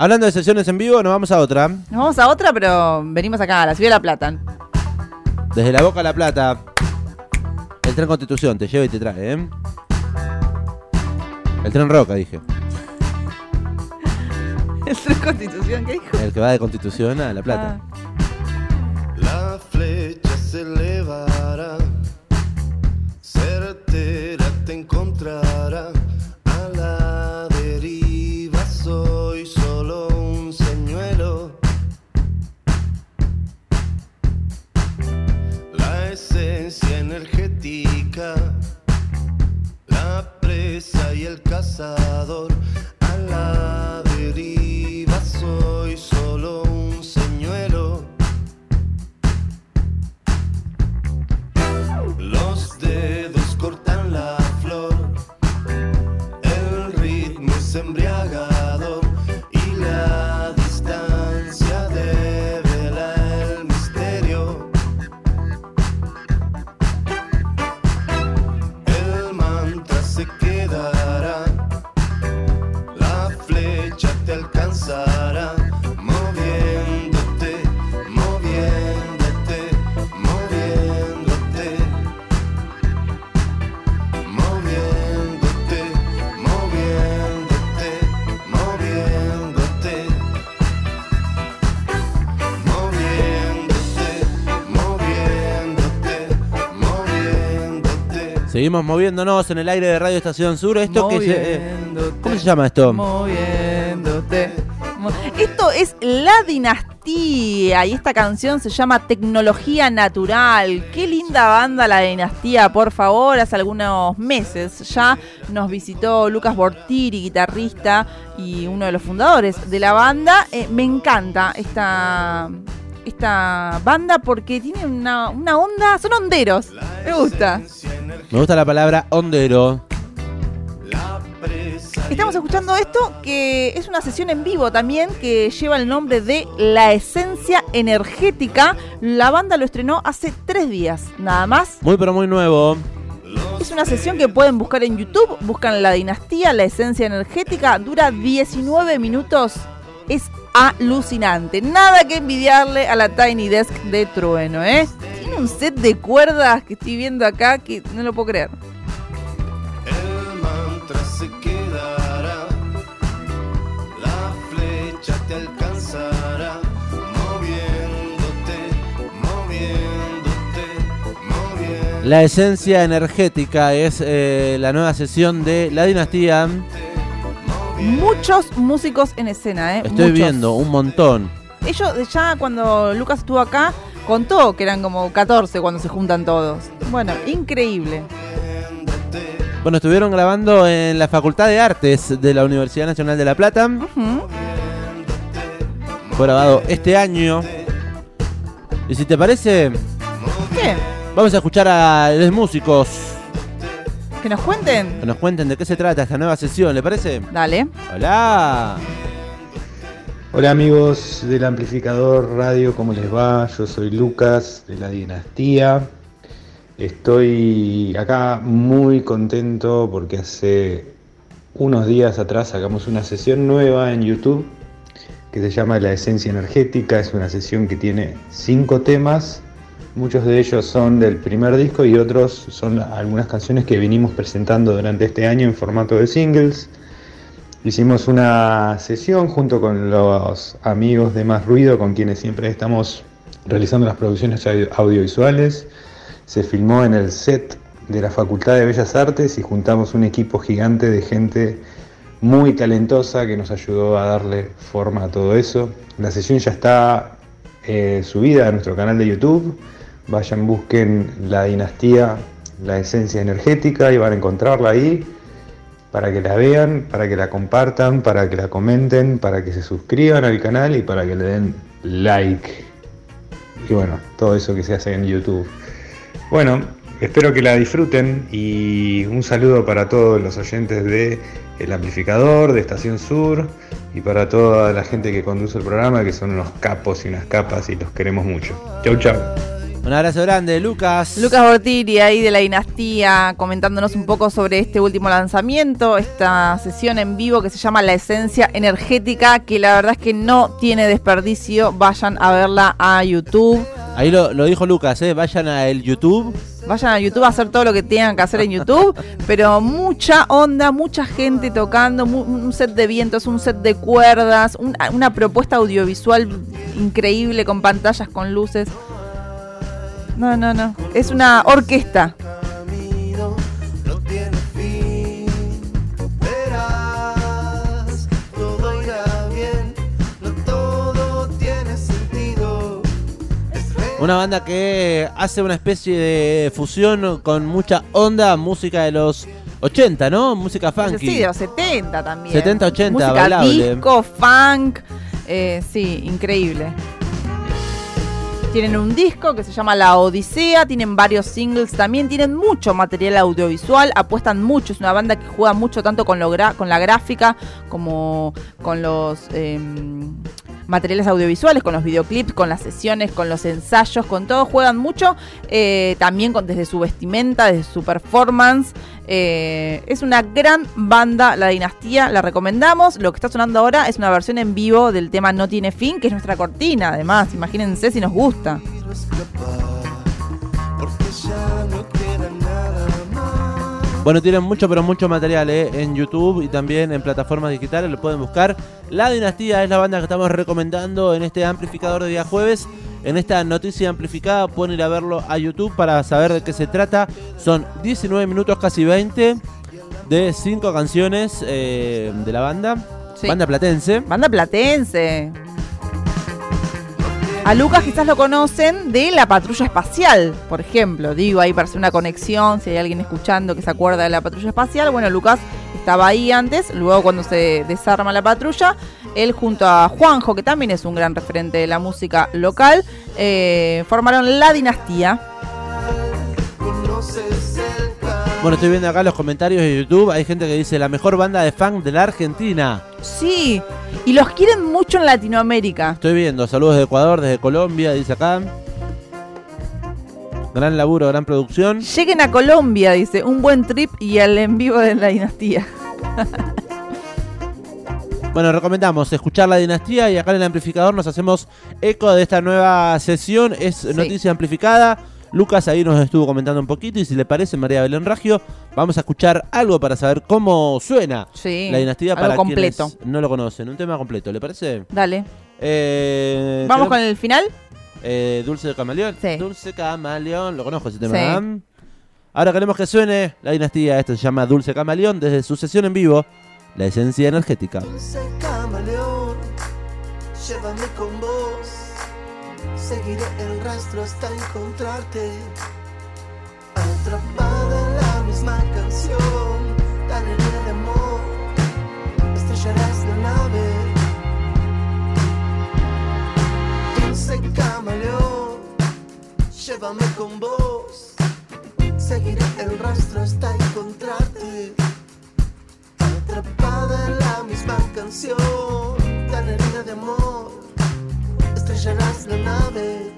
Hablando de sesiones en vivo, nos vamos a otra. Nos vamos a otra, pero venimos acá, a la Ciudad de La Plata. Desde la Boca a La Plata. El tren Constitución te lleva y te trae, ¿eh? El tren Roca, dije. ¿El tren Constitución qué dijo? El que va de Constitución a La Plata. Ah. La flecha se elevará, certera te encontrará. Seguimos moviéndonos en el aire de Radio Estación Sur. Esto que se, eh, ¿Cómo se llama esto? Moviéndote. Mo- Esto es La Dinastía y esta canción se llama Tecnología Natural. Qué linda banda La Dinastía, por favor. Hace algunos meses ya nos visitó Lucas Bortiri, guitarrista y uno de los fundadores de la banda. Eh, me encanta esta, esta banda porque tiene una, una onda, son honderos. Me gusta. Me gusta la palabra hondero. Estamos escuchando esto, que es una sesión en vivo también, que lleva el nombre de La Esencia Energética. La banda lo estrenó hace tres días, nada más. Muy pero muy nuevo. Es una sesión que pueden buscar en YouTube, buscan La Dinastía, La Esencia Energética, dura 19 minutos, es alucinante. Nada que envidiarle a la Tiny Desk de Trueno, ¿eh? Tiene un set de cuerdas que estoy viendo acá que no lo puedo creer. El mantra se quedará, la flecha te alcanzará, moviéndote, moviéndote, moviéndote. La esencia energética es eh, la nueva sesión de La Dinastía. Muchos músicos en escena, ¿eh? Estoy Muchos. viendo un montón. Ellos ya cuando Lucas estuvo acá contó que eran como 14 cuando se juntan todos. Bueno, increíble. Bueno, estuvieron grabando en la Facultad de Artes de la Universidad Nacional de La Plata. Fue grabado este año. Y si te parece, ¿Qué? vamos a escuchar a los músicos ¿Que nos cuenten? que nos cuenten de qué se trata esta nueva sesión, ¿le parece? Dale. Hola. Hola amigos del amplificador radio, ¿cómo les va? Yo soy Lucas de la Dinastía. Estoy acá muy contento porque hace unos días atrás sacamos una sesión nueva en YouTube que se llama La Esencia Energética. Es una sesión que tiene cinco temas. Muchos de ellos son del primer disco y otros son algunas canciones que venimos presentando durante este año en formato de singles. Hicimos una sesión junto con los amigos de Más Ruido, con quienes siempre estamos realizando las producciones audio- audiovisuales. Se filmó en el set de la Facultad de Bellas Artes y juntamos un equipo gigante de gente muy talentosa que nos ayudó a darle forma a todo eso. La sesión ya está eh, subida a nuestro canal de YouTube. Vayan, busquen la dinastía, la esencia energética y van a encontrarla ahí para que la vean, para que la compartan, para que la comenten, para que se suscriban al canal y para que le den like. Y bueno, todo eso que se hace en YouTube. Bueno, espero que la disfruten y un saludo para todos los oyentes de El Amplificador, de Estación Sur y para toda la gente que conduce el programa, que son unos capos y unas capas y los queremos mucho. Chau, chau. Un abrazo grande, Lucas. Lucas Bortiri ahí de la dinastía comentándonos un poco sobre este último lanzamiento, esta sesión en vivo que se llama La Esencia Energética, que la verdad es que no tiene desperdicio, vayan a verla a YouTube. Ahí lo, lo dijo Lucas, ¿eh? vayan a el YouTube. Vayan a YouTube a hacer todo lo que tengan que hacer en YouTube, pero mucha onda, mucha gente tocando, mu- un set de vientos, un set de cuerdas, un- una propuesta audiovisual increíble con pantallas, con luces. No, no, no. Es una orquesta. Una banda que hace una especie de fusión con mucha onda, música de los 80, ¿no? Música funky. Sí, de los 70 también. 70, 80, Música bailable. disco, funk. eh, sí, increíble. Tienen un disco que se llama La Odisea, tienen varios singles también, tienen mucho material audiovisual, apuestan mucho, es una banda que juega mucho tanto con, lo con la gráfica como con los em, materiales audiovisuales, con los videoclips, con las sesiones, con los ensayos, con todo, juegan mucho, eh, también con, desde su vestimenta, desde su performance. Eh, es una gran banda, La Dinastía, la recomendamos. Lo que está sonando ahora es una versión en vivo del tema No Tiene Fin, que es nuestra cortina, además. Imagínense si nos gusta. Bueno, tienen mucho, pero mucho material ¿eh? en YouTube y también en plataformas digitales. Lo pueden buscar. La Dinastía es la banda que estamos recomendando en este amplificador de día jueves. En esta noticia amplificada pueden ir a verlo a YouTube para saber de qué se trata. Son 19 minutos, casi 20, de 5 canciones eh, de la banda. Sí. Banda platense. Banda platense. A Lucas quizás lo conocen de la patrulla espacial, por ejemplo. Digo, ahí para hacer una conexión, si hay alguien escuchando que se acuerda de la patrulla espacial. Bueno, Lucas estaba ahí antes, luego cuando se desarma la patrulla, él junto a Juanjo, que también es un gran referente de la música local, eh, formaron La Dinastía. Bueno, estoy viendo acá los comentarios de YouTube. Hay gente que dice la mejor banda de funk de la Argentina. Sí, y los quieren mucho en Latinoamérica. Estoy viendo, saludos de Ecuador, desde Colombia, dice acá. Gran laburo, gran producción. Lleguen a Colombia, dice, un buen trip y al en vivo de La Dinastía. Bueno, recomendamos escuchar la dinastía y acá en el amplificador nos hacemos eco de esta nueva sesión. Es Sí. noticia amplificada. Lucas ahí nos estuvo comentando un poquito y si le parece, María Belén Ragio, vamos a escuchar algo para saber cómo suena Sí, la dinastía algo para completo. quienes no lo conocen. Un tema completo, ¿le parece? Dale. Eh, ¿Vamos con el final? eh, Dulce de Camaleón. Sí. Dulce Camaleón, lo conozco ese tema. Sí. ¿eh? Ahora queremos que suene la dinastía. Esto se llama Dulce Camaleón desde su sesión en vivo, La Esencia Energética. Dulce camaleón, llévame con vos. Seguiré el rastro hasta encontrarte. Atrapada en la misma canción, tan herida de amor. Estrellarás la nave. Dulce camaleón, llévame con vos. Seguiré el rastro hasta encontrarte. Atrapada en la misma canción, tan herida de amor, estrellarás la nave. Dulce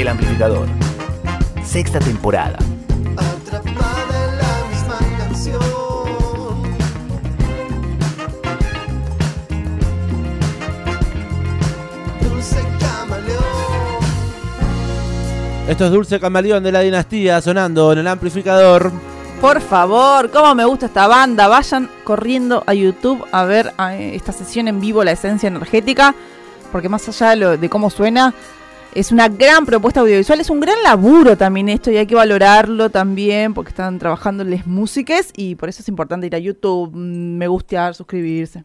El Amplificador. Sexta temporada. Atrapada en la misma canción. Dulce camaleón. Esto es Dulce Camaleón de la Dinastía sonando en el amplificador. Por favor, cómo me gusta esta banda. Vayan corriendo a YouTube a ver eh, esta sesión en vivo, La Esencia Energética, porque más allá de, lo- de cómo suena, es una gran propuesta audiovisual, es un gran laburo también esto y hay que valorarlo también porque están trabajando les músicas y por eso es importante ir a YouTube, mm, me gustear, suscribirse.